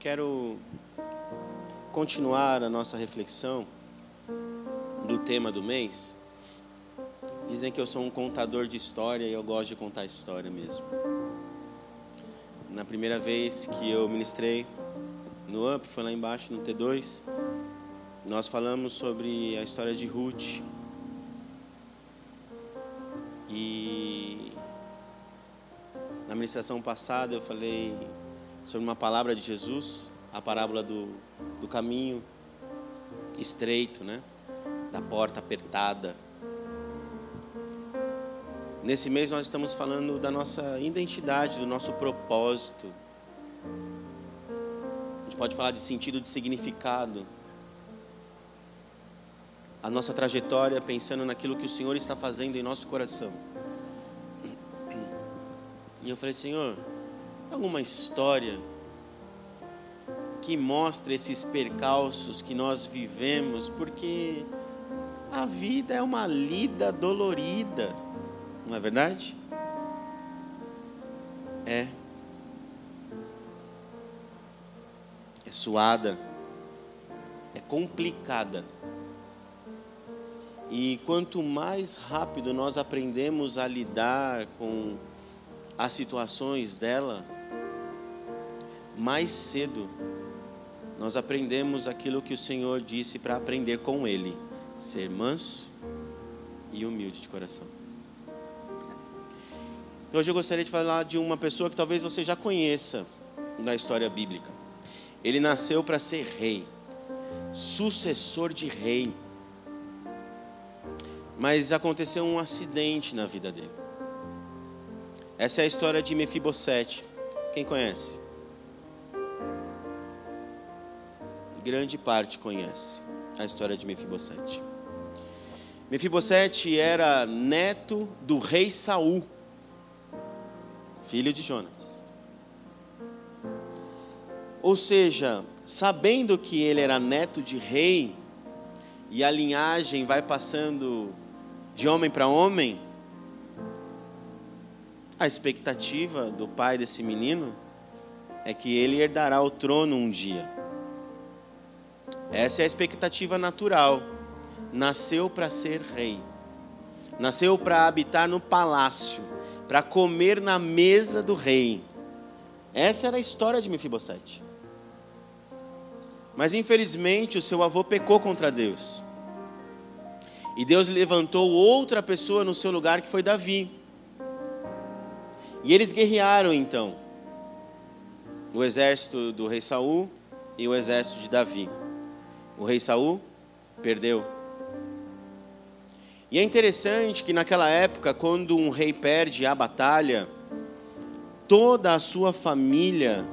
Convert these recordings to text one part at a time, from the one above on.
quero continuar a nossa reflexão do tema do mês. Dizem que eu sou um contador de história e eu gosto de contar história mesmo. Na primeira vez que eu ministrei no UP, foi lá embaixo no T2, nós falamos sobre a história de Ruth. E na ministração passada eu falei sobre uma palavra de Jesus, a parábola do, do caminho estreito, né? Da porta apertada. Nesse mês nós estamos falando da nossa identidade, do nosso propósito. A gente pode falar de sentido de significado. A nossa trajetória pensando naquilo que o Senhor está fazendo em nosso coração. E eu falei, Senhor, alguma história que mostre esses percalços que nós vivemos, porque a vida é uma lida dolorida, não é verdade? É. É suada, é complicada. E quanto mais rápido nós aprendemos a lidar com as situações dela, mais cedo nós aprendemos aquilo que o Senhor disse para aprender com Ele: ser manso e humilde de coração. Então hoje eu gostaria de falar de uma pessoa que talvez você já conheça na história bíblica. Ele nasceu para ser rei, sucessor de rei. Mas aconteceu um acidente na vida dele. Essa é a história de Mefibosete. Quem conhece? Grande parte conhece a história de Mefibosete. Mefibosete era neto do rei Saul, filho de Jonas. Ou seja, sabendo que ele era neto de rei e a linhagem vai passando de homem para homem, a expectativa do pai desse menino é que ele herdará o trono um dia. Essa é a expectativa natural. Nasceu para ser rei. Nasceu para habitar no palácio, para comer na mesa do rei. Essa era a história de Mefibosete. Mas infelizmente o seu avô pecou contra Deus. E Deus levantou outra pessoa no seu lugar que foi Davi. E eles guerrearam então. O exército do rei Saul e o exército de Davi. O rei Saul perdeu. E é interessante que naquela época, quando um rei perde a batalha, toda a sua família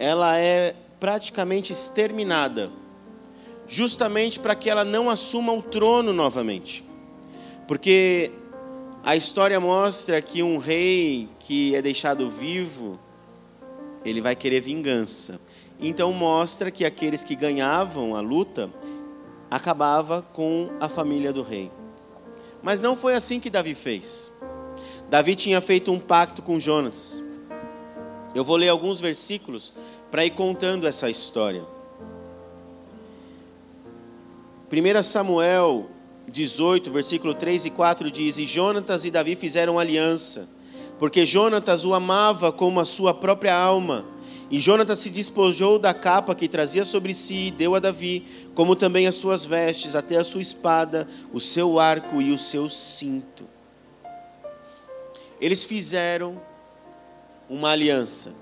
ela é praticamente exterminada, justamente para que ela não assuma o trono novamente. Porque a história mostra que um rei que é deixado vivo, ele vai querer vingança. Então mostra que aqueles que ganhavam a luta acabava com a família do rei. Mas não foi assim que Davi fez. Davi tinha feito um pacto com Jonas. Eu vou ler alguns versículos para ir contando essa história. 1 Samuel 18, versículo 3 e 4 diz: E Jonatas e Davi fizeram aliança, porque Jonatas o amava como a sua própria alma. E Jonatas se despojou da capa que trazia sobre si e deu a Davi, como também as suas vestes, até a sua espada, o seu arco e o seu cinto. Eles fizeram uma aliança,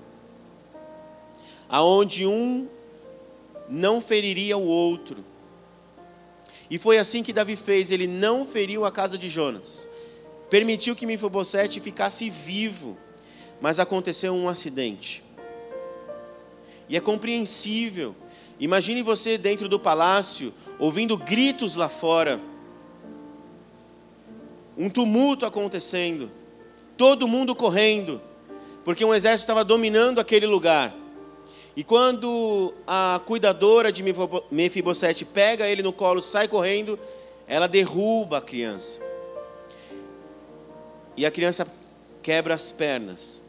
aonde um não feriria o outro e foi assim que Davi fez, ele não feriu a casa de Jonas. Permitiu que Mefibosete ficasse vivo, mas aconteceu um acidente. E é compreensível. Imagine você dentro do palácio, ouvindo gritos lá fora. Um tumulto acontecendo. Todo mundo correndo, porque um exército estava dominando aquele lugar. E quando a cuidadora de Mefibosete pega ele no colo, sai correndo, ela derruba a criança. E a criança quebra as pernas.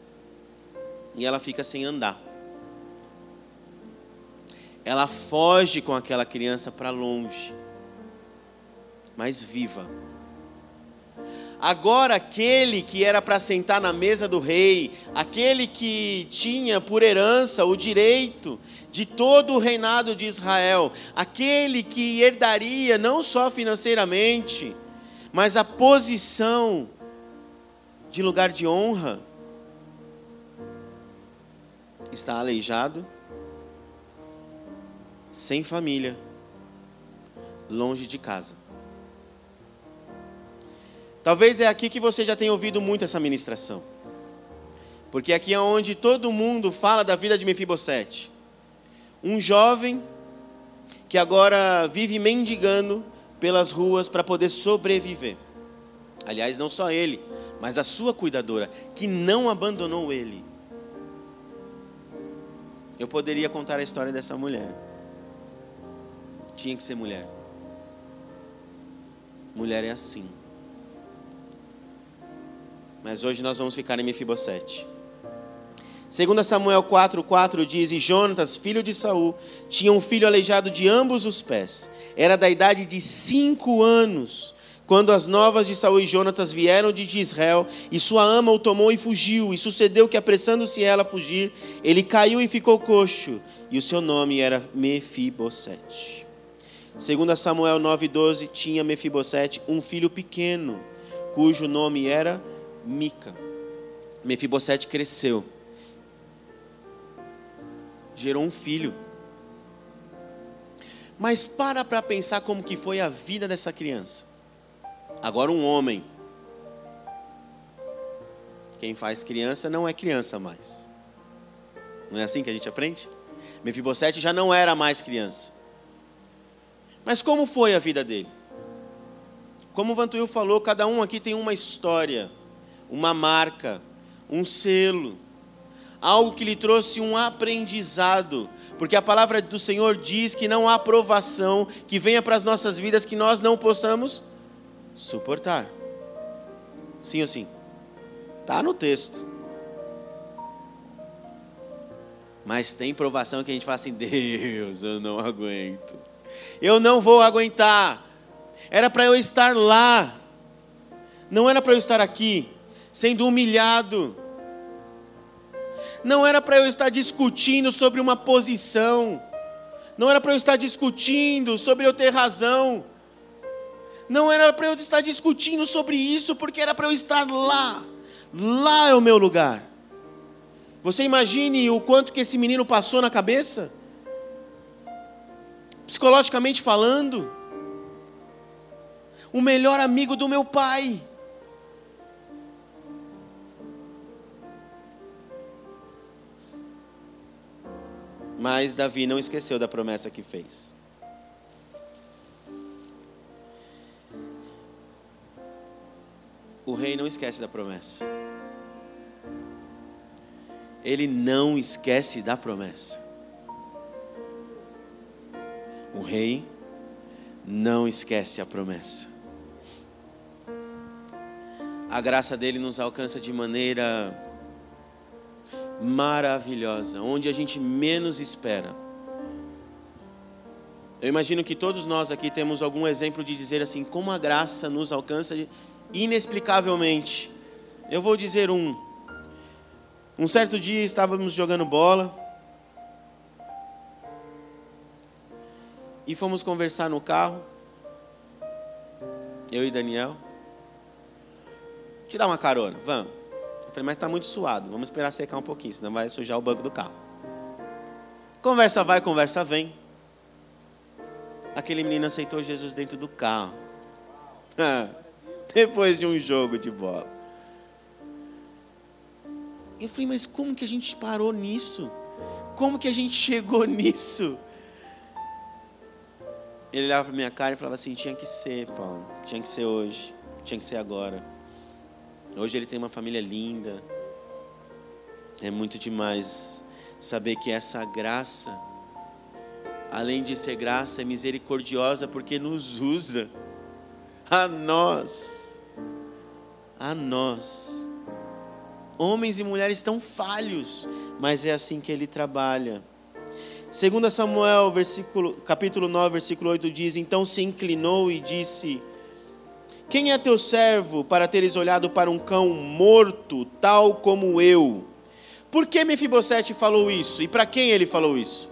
E ela fica sem andar. Ela foge com aquela criança para longe, mas viva. Agora, aquele que era para sentar na mesa do rei, aquele que tinha por herança o direito de todo o reinado de Israel, aquele que herdaria não só financeiramente, mas a posição de lugar de honra, está aleijado, sem família, longe de casa. Talvez é aqui que você já tenha ouvido muito essa ministração. Porque aqui é onde todo mundo fala da vida de Mefibosete. Um jovem que agora vive mendigando pelas ruas para poder sobreviver. Aliás, não só ele, mas a sua cuidadora, que não abandonou ele. Eu poderia contar a história dessa mulher. Tinha que ser mulher. Mulher é assim. Mas hoje nós vamos ficar em Mefibosete. Segundo Samuel 4:4 diz: "E Jonatas, filho de Saul, tinha um filho aleijado de ambos os pés. Era da idade de cinco anos, quando as novas de Saul e Jonatas vieram de Israel, e sua ama o tomou e fugiu, e sucedeu que apressando-se ela a fugir, ele caiu e ficou coxo, e o seu nome era Mefibosete." Segundo Samuel 9:12, tinha Mefibosete um filho pequeno, cujo nome era Mica. Mefibosete cresceu. Gerou um filho. Mas para para pensar como que foi a vida dessa criança. Agora um homem. Quem faz criança não é criança mais. Não é assim que a gente aprende? Mefibosete já não era mais criança. Mas como foi a vida dele? Como o Vantuil falou, cada um aqui tem uma história, uma marca, um selo, algo que lhe trouxe um aprendizado, porque a palavra do Senhor diz que não há provação que venha para as nossas vidas que nós não possamos suportar. Sim ou sim? Está no texto. Mas tem provação que a gente fala assim: Deus, eu não aguento eu não vou aguentar. Era para eu estar lá, não era para eu estar aqui, sendo humilhado. Não era para eu estar discutindo sobre uma posição, não era para eu estar discutindo sobre eu ter razão, não era para eu estar discutindo sobre isso, porque era para eu estar lá, lá é o meu lugar. Você imagine o quanto que esse menino passou na cabeça? Psicologicamente falando, o melhor amigo do meu pai. Mas Davi não esqueceu da promessa que fez. O rei não esquece da promessa. Ele não esquece da promessa. O rei não esquece a promessa. A graça dele nos alcança de maneira maravilhosa, onde a gente menos espera. Eu imagino que todos nós aqui temos algum exemplo de dizer assim, como a graça nos alcança inexplicavelmente. Eu vou dizer um. Um certo dia estávamos jogando bola E fomos conversar no carro. Eu e Daniel. Te dar uma carona, vamos. Eu falei, mas está muito suado, vamos esperar secar um pouquinho, senão vai sujar o banco do carro. Conversa vai, conversa vem. Aquele menino aceitou Jesus dentro do carro. Depois de um jogo de bola. Eu falei, mas como que a gente parou nisso? Como que a gente chegou nisso? Ele olhava minha cara e falava assim: tinha que ser, Paulo, tinha que ser hoje, tinha que ser agora. Hoje ele tem uma família linda. É muito demais saber que essa graça, além de ser graça, é misericordiosa porque nos usa a nós, a nós. Homens e mulheres tão falhos, mas é assim que ele trabalha. 2 Samuel, versículo, capítulo 9, versículo 8 diz: Então se inclinou e disse: Quem é teu servo para teres olhado para um cão morto, tal como eu? Por que Mefibosete falou isso? E para quem ele falou isso?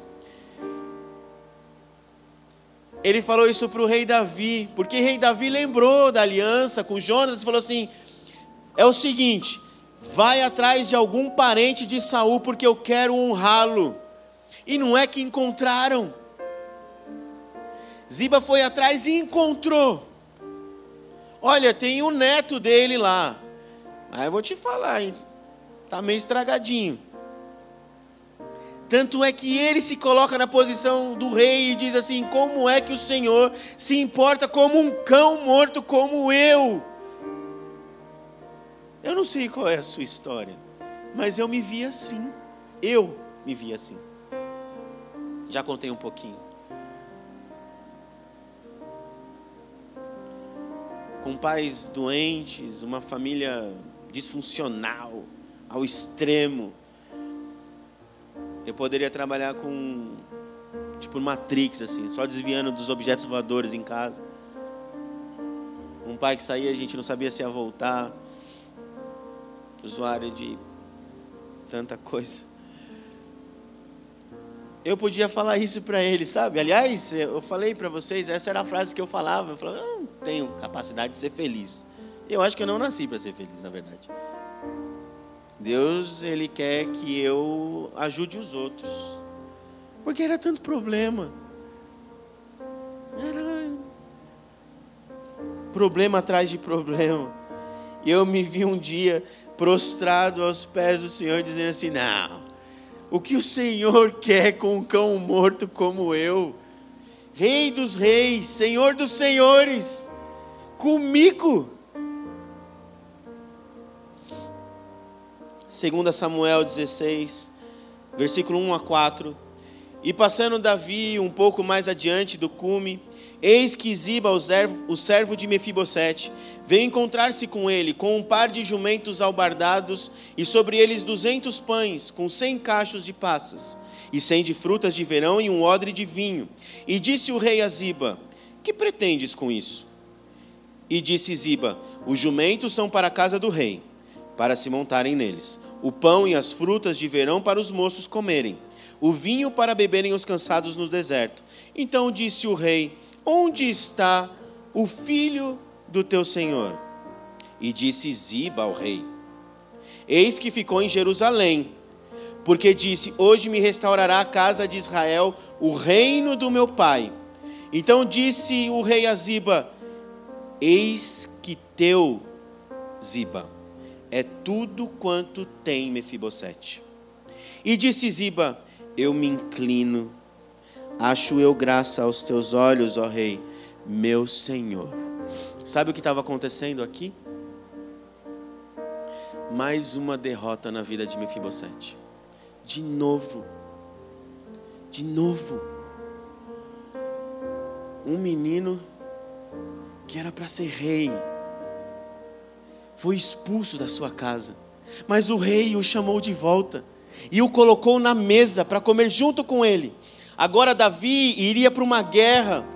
Ele falou isso para o rei Davi, porque rei Davi lembrou da aliança com Jonas e falou assim: é o seguinte, vai atrás de algum parente de Saul, porque eu quero honrá-lo. E não é que encontraram. Ziba foi atrás e encontrou. Olha, tem o neto dele lá. Aí eu vou te falar, hein? Tá meio estragadinho. Tanto é que ele se coloca na posição do rei e diz assim: Como é que o Senhor se importa como um cão morto como eu? Eu não sei qual é a sua história, mas eu me vi assim. Eu me vi assim. Já contei um pouquinho. Com pais doentes, uma família disfuncional ao extremo. Eu poderia trabalhar com tipo Matrix assim, só desviando dos objetos voadores em casa. Um pai que saía, a gente não sabia se ia voltar. Usuário de tanta coisa. Eu podia falar isso para ele, sabe? Aliás, eu falei para vocês, essa era a frase que eu falava. Eu falava, eu não tenho capacidade de ser feliz. Eu acho que eu não nasci para ser feliz, na verdade. Deus, Ele quer que eu ajude os outros. Porque era tanto problema. Era problema atrás de problema. E eu me vi um dia prostrado aos pés do Senhor, dizendo assim: Não, o que o Senhor quer com um cão morto como eu? Rei dos reis, Senhor dos senhores, comigo. 2 Samuel 16, versículo 1 a 4. E passando Davi um pouco mais adiante do cume, eis que Ziba, o servo, de Mefibosete, veio encontrar-se com ele, com um par de jumentos albardados, e sobre eles duzentos pães, com cem cachos de passas, e cem de frutas de verão e um odre de vinho. E disse o rei a Ziba: Que pretendes com isso? E disse Ziba: Os jumentos são para a casa do rei, para se montarem neles. O pão e as frutas de verão para os moços comerem. O vinho para beberem os cansados no deserto. Então disse o rei: Onde está o filho do teu senhor. E disse Ziba ao rei: Eis que ficou em Jerusalém, porque disse: Hoje me restaurará a casa de Israel, o reino do meu pai. Então disse o rei a Ziba: Eis que teu, Ziba, é tudo quanto tem Mefibosete. E disse Ziba: Eu me inclino, acho eu graça aos teus olhos, ó rei, meu senhor. Sabe o que estava acontecendo aqui? Mais uma derrota na vida de Mefibosete. De novo. De novo. Um menino que era para ser rei foi expulso da sua casa. Mas o rei o chamou de volta e o colocou na mesa para comer junto com ele. Agora Davi iria para uma guerra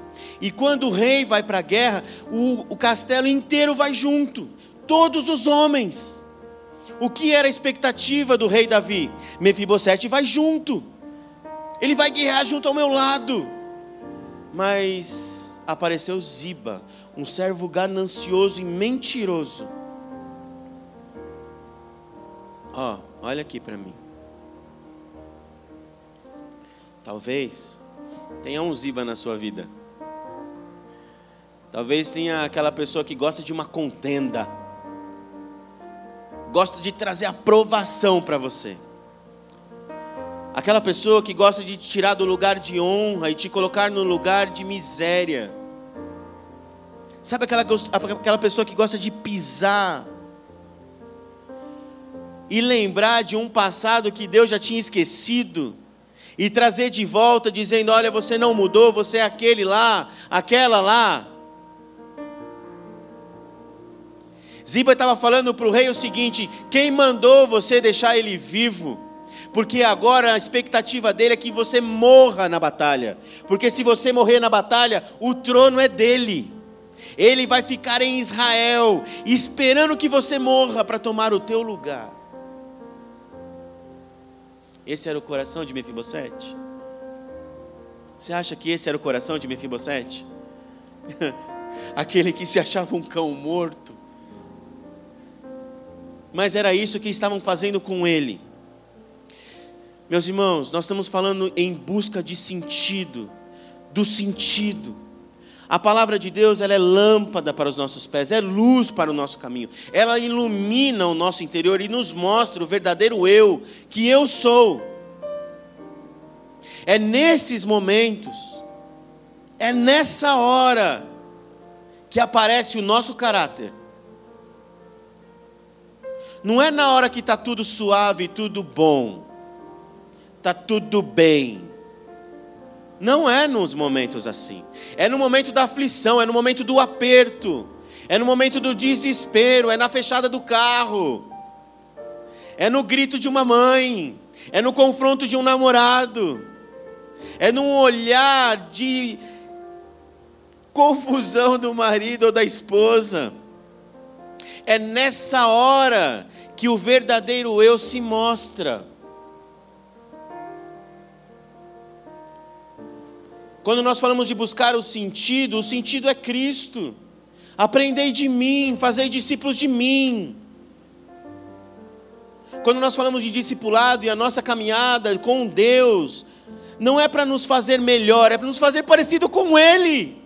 e quando o rei vai para a guerra, o, o castelo inteiro vai junto, todos os homens. O que era a expectativa do rei Davi? Mefibosete vai junto, ele vai guerrear junto ao meu lado. Mas apareceu Ziba, um servo ganancioso e mentiroso. Ó, oh, olha aqui para mim. Talvez tenha um Ziba na sua vida. Talvez tenha aquela pessoa que gosta de uma contenda, gosta de trazer aprovação para você. Aquela pessoa que gosta de te tirar do lugar de honra e te colocar no lugar de miséria. Sabe aquela, aquela pessoa que gosta de pisar e lembrar de um passado que Deus já tinha esquecido e trazer de volta, dizendo: Olha, você não mudou, você é aquele lá, aquela lá. Ziba estava falando para o rei o seguinte: quem mandou você deixar ele vivo? porque agora a expectativa dele é que você morra na batalha, porque se você morrer na batalha, o trono é dele. Ele vai ficar em Israel, esperando que você morra para tomar o teu lugar. Esse era o coração de Mefibosete? Você acha que esse era o coração de Mefibosete? Aquele que se achava um cão morto. Mas era isso que estavam fazendo com ele. Meus irmãos, nós estamos falando em busca de sentido, do sentido. A palavra de Deus ela é lâmpada para os nossos pés, é luz para o nosso caminho. Ela ilumina o nosso interior e nos mostra o verdadeiro eu, que eu sou. É nesses momentos, é nessa hora, que aparece o nosso caráter. Não é na hora que está tudo suave, tudo bom, está tudo bem. Não é nos momentos assim. É no momento da aflição, é no momento do aperto, é no momento do desespero, é na fechada do carro, é no grito de uma mãe, é no confronto de um namorado, é num olhar de confusão do marido ou da esposa. É nessa hora que o verdadeiro eu se mostra. Quando nós falamos de buscar o sentido, o sentido é Cristo. Aprendei de mim, fazei discípulos de mim. Quando nós falamos de discipulado e a nossa caminhada com Deus, não é para nos fazer melhor, é para nos fazer parecido com Ele.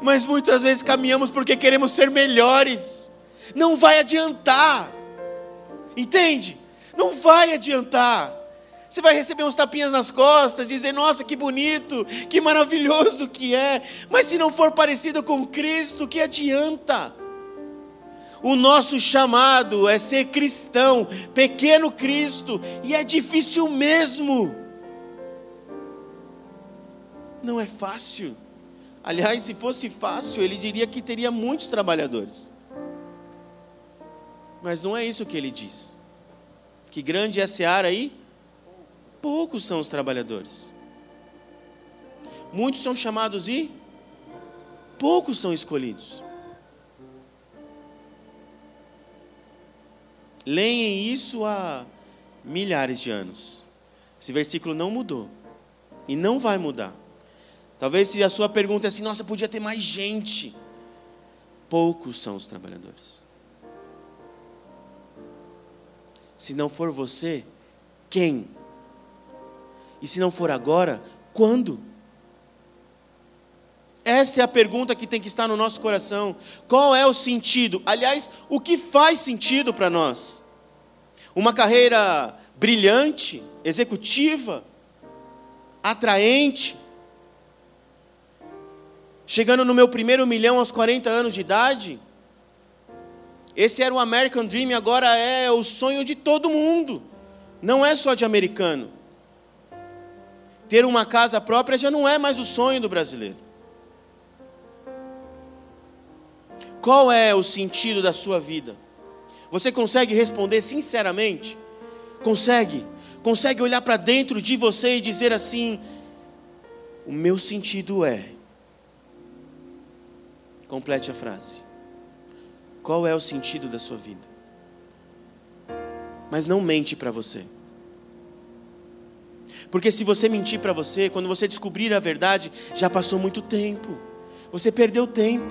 Mas muitas vezes caminhamos porque queremos ser melhores. Não vai adiantar. Entende? Não vai adiantar. Você vai receber uns tapinhas nas costas, dizer: Nossa, que bonito, que maravilhoso que é. Mas se não for parecido com Cristo, que adianta? O nosso chamado é ser cristão, pequeno Cristo, e é difícil mesmo. Não é fácil. Aliás, se fosse fácil, ele diria que teria muitos trabalhadores. Mas não é isso que ele diz. Que grande é a seara aí? Poucos são os trabalhadores. Muitos são chamados e poucos são escolhidos. Leem isso há milhares de anos. Esse versículo não mudou e não vai mudar. Talvez se a sua pergunta é assim, nossa, podia ter mais gente. Poucos são os trabalhadores. Se não for você, quem? E se não for agora, quando? Essa é a pergunta que tem que estar no nosso coração. Qual é o sentido? Aliás, o que faz sentido para nós? Uma carreira brilhante, executiva, atraente, chegando no meu primeiro milhão aos 40 anos de idade. Esse era o American Dream, agora é o sonho de todo mundo, não é só de americano. Ter uma casa própria já não é mais o sonho do brasileiro. Qual é o sentido da sua vida? Você consegue responder sinceramente? Consegue? Consegue olhar para dentro de você e dizer assim: O meu sentido é. Complete a frase. Qual é o sentido da sua vida? Mas não mente para você. Porque se você mentir para você, quando você descobrir a verdade, já passou muito tempo. Você perdeu tempo.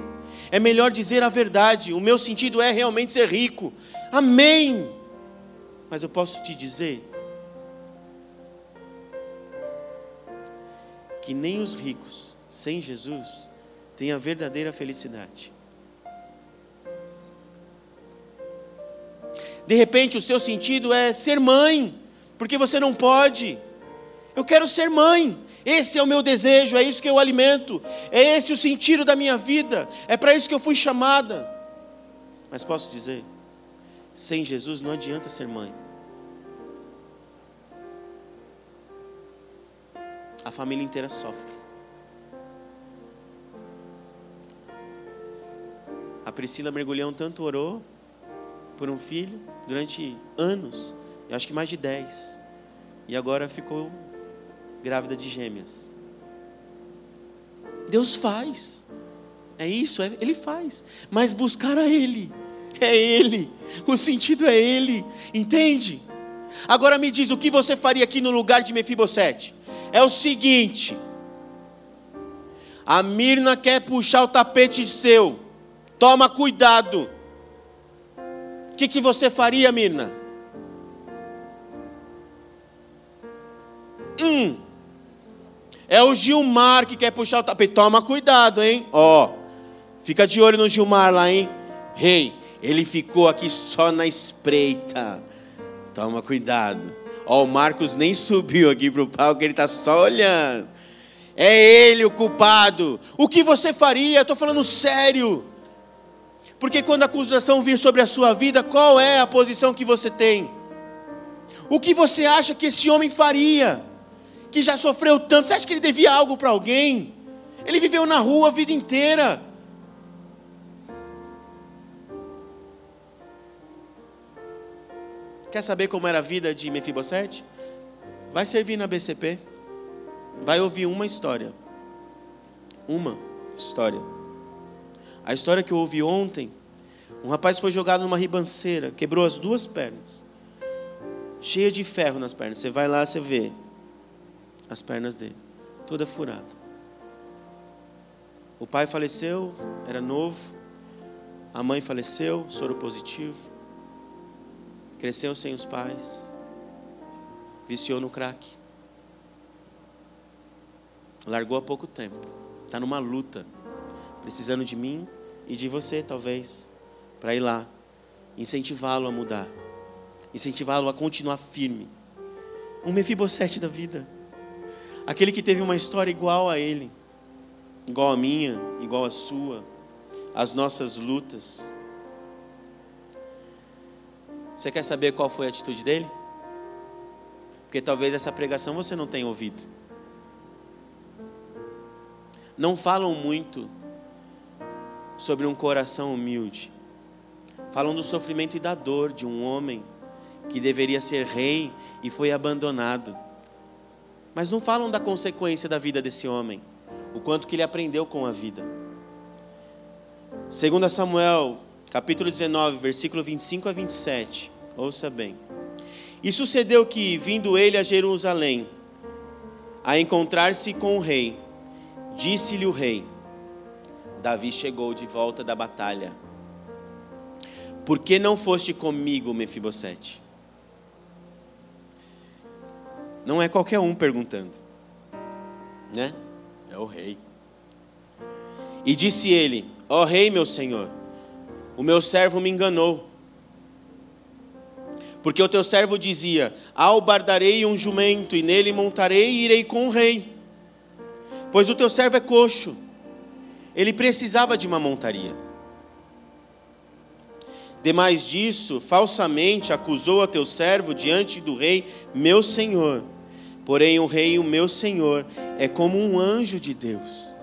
É melhor dizer a verdade. O meu sentido é realmente ser rico. Amém. Mas eu posso te dizer que nem os ricos sem Jesus têm a verdadeira felicidade. De repente, o seu sentido é ser mãe, porque você não pode. Eu quero ser mãe. Esse é o meu desejo, é isso que eu alimento, é esse o sentido da minha vida, é para isso que eu fui chamada. Mas posso dizer, sem Jesus não adianta ser mãe. A família inteira sofre. A Priscila Mergulhão tanto orou por um filho, durante anos, eu acho que mais de 10. E agora ficou grávida de gêmeas. Deus faz. É isso, é, Ele faz. Mas buscar a Ele, é Ele. O sentido é Ele. Entende? Agora me diz, o que você faria aqui no lugar de Mefibosete? É o seguinte. A Mirna quer puxar o tapete seu. Toma cuidado. O que, que você faria, Mirna? É o Gilmar que quer puxar o tapete. Toma cuidado, hein? Ó. Fica de olho no Gilmar lá, hein? Rei, hey, ele ficou aqui só na espreita. Toma cuidado. Ó, o Marcos nem subiu aqui para o palco, ele está só olhando. É ele o culpado. O que você faria? Estou falando sério. Porque quando a acusação vir sobre a sua vida, qual é a posição que você tem? O que você acha que esse homem faria? Que já sofreu tanto, você acha que ele devia algo para alguém? Ele viveu na rua a vida inteira. Quer saber como era a vida de Mefibosete? Vai servir na BCP. Vai ouvir uma história. Uma história. A história que eu ouvi ontem, um rapaz foi jogado numa ribanceira, quebrou as duas pernas. Cheia de ferro nas pernas. Você vai lá, você vê as pernas dele, toda furada. O pai faleceu, era novo. A mãe faleceu, soro positivo cresceu sem os pais, viciou no crack, largou há pouco tempo, está numa luta, precisando de mim e de você, talvez, para ir lá, incentivá-lo a mudar, incentivá-lo a continuar firme. Um Mefibosete da vida, aquele que teve uma história igual a ele, igual a minha, igual a sua, as nossas lutas você quer saber qual foi a atitude dele? Porque talvez essa pregação você não tenha ouvido. Não falam muito sobre um coração humilde. Falam do sofrimento e da dor de um homem que deveria ser rei e foi abandonado. Mas não falam da consequência da vida desse homem, o quanto que ele aprendeu com a vida. Segundo Samuel capítulo 19, versículo 25 a 27. Ouça bem. E sucedeu que, vindo ele a Jerusalém, a encontrar-se com o rei, disse-lhe o rei: Davi chegou de volta da batalha. Por que não foste comigo, Mefibosete? Não é qualquer um perguntando, né? É o rei. E disse ele: Ó oh, rei, meu senhor, o meu servo me enganou. Porque o teu servo dizia: Albardarei um jumento, e nele montarei e irei com o rei. Pois o teu servo é coxo, ele precisava de uma montaria. Demais disso, falsamente acusou a teu servo diante do rei, meu senhor. Porém, o rei, o meu senhor, é como um anjo de Deus.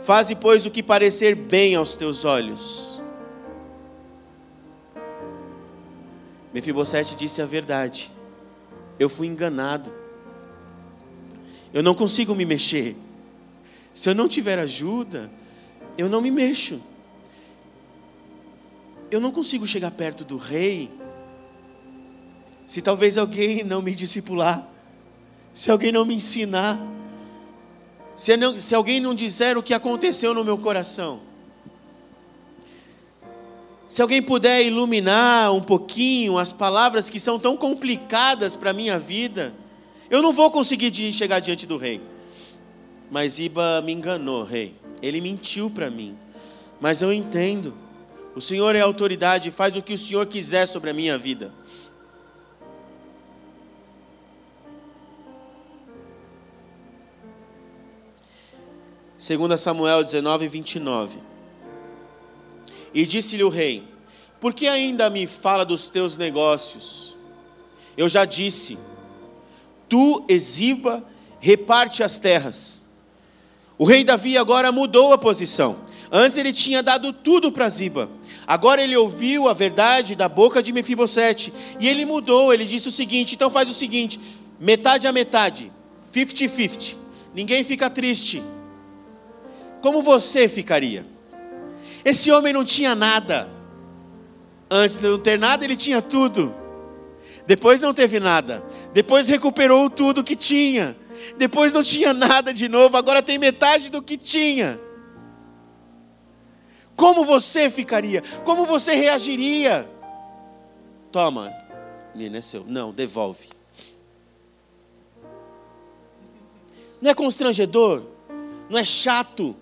Faze, pois, o que parecer bem aos teus olhos. Mefibosete disse a verdade. Eu fui enganado. Eu não consigo me mexer. Se eu não tiver ajuda, eu não me mexo. Eu não consigo chegar perto do rei se talvez alguém não me discipular, se alguém não me ensinar se, não, se alguém não disser o que aconteceu no meu coração, se alguém puder iluminar um pouquinho as palavras que são tão complicadas para a minha vida, eu não vou conseguir chegar diante do rei. Mas Iba me enganou, rei. Ele mentiu para mim. Mas eu entendo. O Senhor é autoridade, faz o que o Senhor quiser sobre a minha vida. Segundo Samuel 19, 29. E disse-lhe o rei: Por que ainda me fala dos teus negócios? Eu já disse: Tu, Exiba, reparte as terras. O rei Davi agora mudou a posição. Antes ele tinha dado tudo para Ziba. Agora ele ouviu a verdade da boca de Mefibosete e ele mudou. Ele disse o seguinte: então faz o seguinte, metade a metade, 50-50. Ninguém fica triste. Como você ficaria? Esse homem não tinha nada. Antes de não ter nada, ele tinha tudo. Depois não teve nada. Depois recuperou tudo que tinha. Depois não tinha nada de novo, agora tem metade do que tinha. Como você ficaria? Como você reagiria? Toma, menina, é seu. Não, devolve. Não é constrangedor? Não é chato?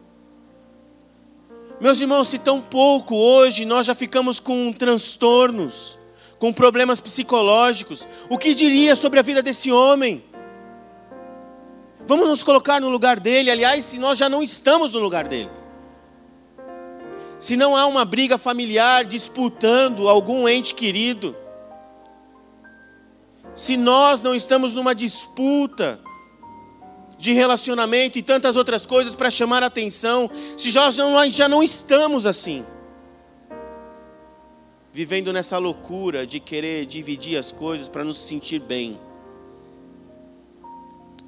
Meus irmãos, se tão pouco hoje nós já ficamos com transtornos, com problemas psicológicos, o que diria sobre a vida desse homem? Vamos nos colocar no lugar dele, aliás, se nós já não estamos no lugar dele. Se não há uma briga familiar disputando algum ente querido, se nós não estamos numa disputa de relacionamento e tantas outras coisas para chamar a atenção, se já não, já não estamos assim, vivendo nessa loucura de querer dividir as coisas para nos sentir bem.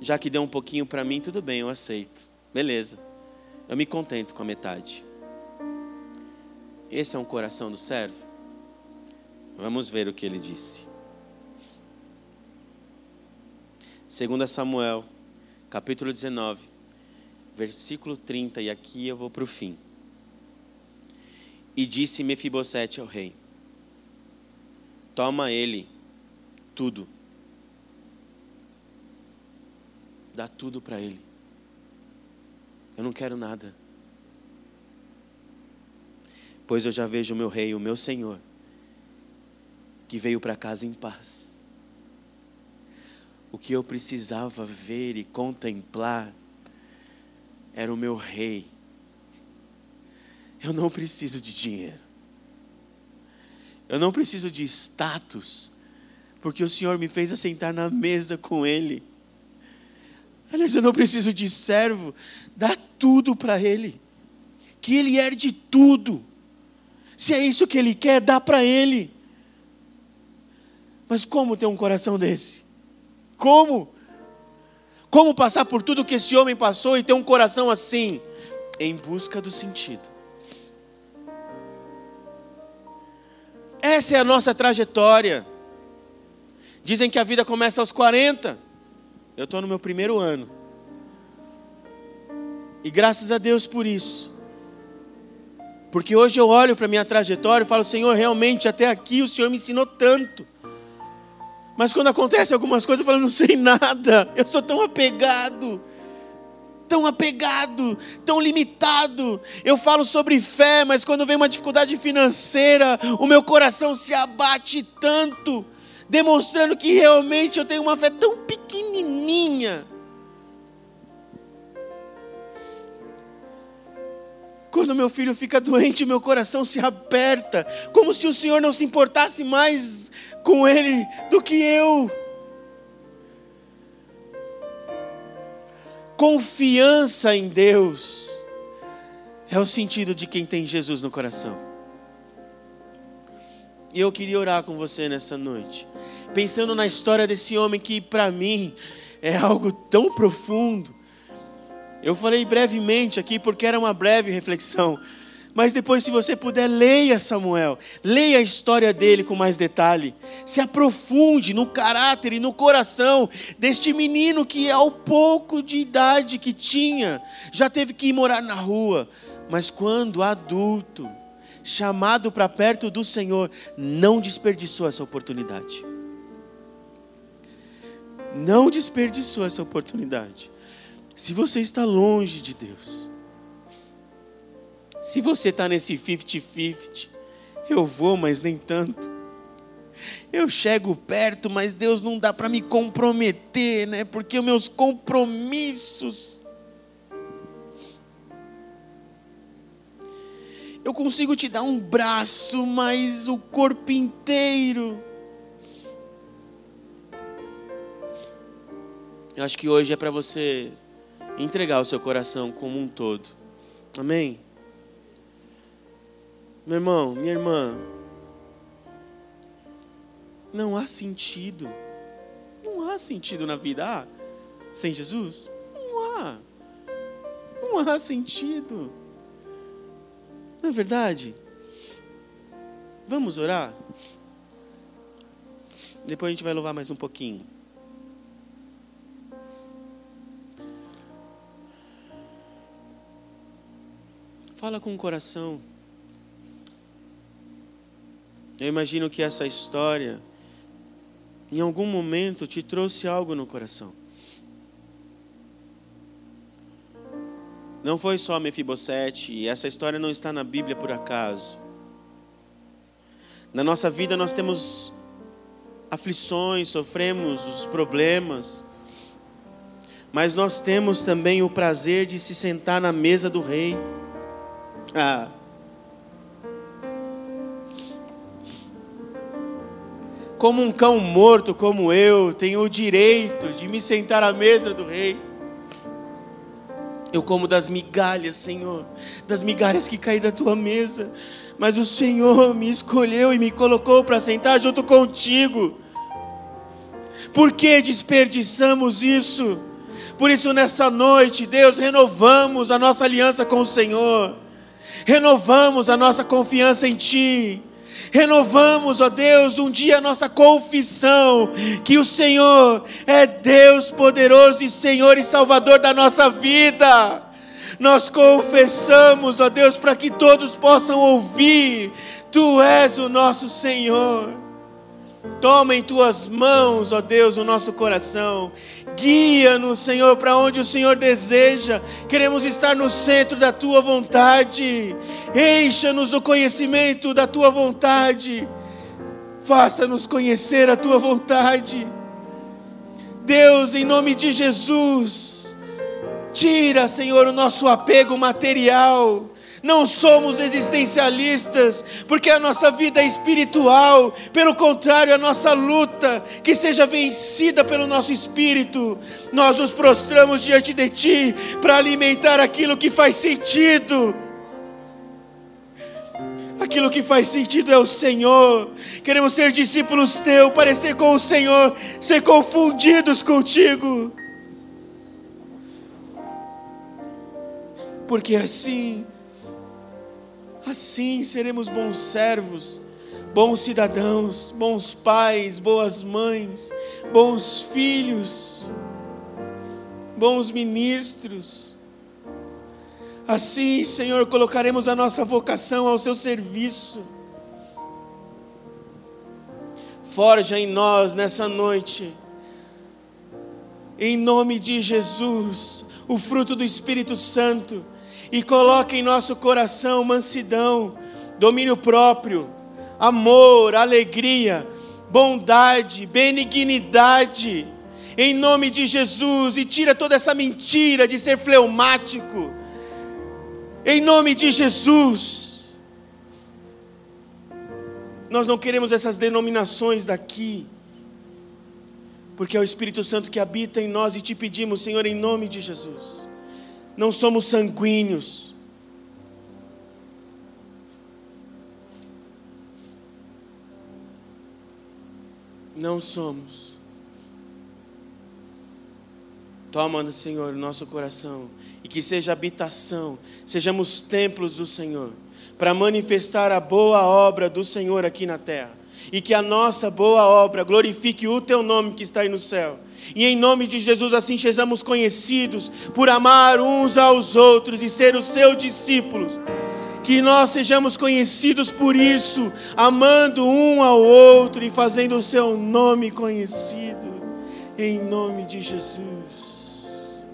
Já que deu um pouquinho para mim, tudo bem, eu aceito. Beleza. Eu me contento com a metade. Esse é um coração do servo? Vamos ver o que ele disse. 2 Samuel capítulo 19, versículo 30, e aqui eu vou para o fim. E disse Mefibosete ao rei: Toma ele tudo. Dá tudo para ele. Eu não quero nada. Pois eu já vejo o meu rei, o meu senhor, que veio para casa em paz o que eu precisava ver e contemplar era o meu rei. Eu não preciso de dinheiro. Eu não preciso de status, porque o Senhor me fez assentar na mesa com Ele. Aliás, eu não preciso de servo, dá tudo para Ele, que Ele herde tudo. Se é isso que Ele quer, dá para Ele. Mas como ter um coração desse? Como? Como passar por tudo que esse homem passou e ter um coração assim? Em busca do sentido. Essa é a nossa trajetória. Dizem que a vida começa aos 40. Eu estou no meu primeiro ano. E graças a Deus por isso. Porque hoje eu olho para minha trajetória e falo, Senhor, realmente até aqui o Senhor me ensinou tanto. Mas quando acontece algumas coisas, eu falo, não sei nada, eu sou tão apegado, tão apegado, tão limitado. Eu falo sobre fé, mas quando vem uma dificuldade financeira, o meu coração se abate tanto, demonstrando que realmente eu tenho uma fé tão pequenininha. Quando meu filho fica doente, meu coração se aperta, como se o Senhor não se importasse mais com Ele do que eu. Confiança em Deus é o sentido de quem tem Jesus no coração. E eu queria orar com você nessa noite, pensando na história desse homem que para mim é algo tão profundo. Eu falei brevemente aqui porque era uma breve reflexão, mas depois, se você puder, leia Samuel, leia a história dele com mais detalhe, se aprofunde no caráter e no coração deste menino que, ao pouco de idade que tinha, já teve que ir morar na rua, mas quando adulto, chamado para perto do Senhor, não desperdiçou essa oportunidade. Não desperdiçou essa oportunidade. Se você está longe de Deus, se você está nesse 50-50, eu vou, mas nem tanto. Eu chego perto, mas Deus não dá para me comprometer, né? Porque os meus compromissos. Eu consigo te dar um braço, mas o corpo inteiro. Eu acho que hoje é para você entregar o seu coração como um todo. Amém? Meu irmão, minha irmã, não há sentido. Não há sentido na vida ah, sem Jesus? Não há. Não há sentido. Não é verdade? Vamos orar? Depois a gente vai louvar mais um pouquinho. Fala com o coração. Eu imagino que essa história, em algum momento, te trouxe algo no coração. Não foi só Mefibosete, essa história não está na Bíblia por acaso. Na nossa vida nós temos aflições, sofremos os problemas, mas nós temos também o prazer de se sentar na mesa do Rei. Ah. Como um cão morto como eu, tenho o direito de me sentar à mesa do Rei. Eu como das migalhas, Senhor, das migalhas que caem da tua mesa, mas o Senhor me escolheu e me colocou para sentar junto contigo. Por que desperdiçamos isso? Por isso, nessa noite, Deus, renovamos a nossa aliança com o Senhor, renovamos a nossa confiança em Ti renovamos, ó Deus, um dia a nossa confissão que o Senhor é Deus poderoso e Senhor e Salvador da nossa vida. Nós confessamos, ó Deus, para que todos possam ouvir: Tu és o nosso Senhor. Toma em tuas mãos, ó Deus, o nosso coração. Guia-nos, Senhor, para onde o Senhor deseja. Queremos estar no centro da tua vontade. Encha-nos do conhecimento da tua vontade. Faça-nos conhecer a tua vontade. Deus, em nome de Jesus, tira, Senhor, o nosso apego material. Não somos existencialistas, porque a nossa vida é espiritual. Pelo contrário, a nossa luta que seja vencida pelo nosso espírito. Nós nos prostramos diante de Ti para alimentar aquilo que faz sentido Aquilo que faz sentido é o Senhor. Queremos ser discípulos teus, parecer com o Senhor, ser confundidos contigo. Porque assim, assim seremos bons servos, bons cidadãos, bons pais, boas mães, bons filhos, bons ministros Assim, Senhor, colocaremos a nossa vocação ao seu serviço. Forja em nós nessa noite, em nome de Jesus, o fruto do Espírito Santo, e coloque em nosso coração mansidão, domínio próprio, amor, alegria, bondade, benignidade, em nome de Jesus, e tira toda essa mentira de ser fleumático em nome de Jesus. Nós não queremos essas denominações daqui, porque é o Espírito Santo que habita em nós e te pedimos, Senhor, em nome de Jesus. Não somos sanguíneos. Não somos. Toma, Senhor, nosso coração e que seja habitação, sejamos templos do Senhor, para manifestar a boa obra do Senhor aqui na terra, e que a nossa boa obra glorifique o teu nome que está aí no céu. E em nome de Jesus, assim sejamos conhecidos por amar uns aos outros e ser os seus discípulos. Que nós sejamos conhecidos por isso, amando um ao outro e fazendo o seu nome conhecido. Em nome de Jesus.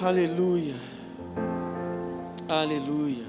Aleluia. Aleluia.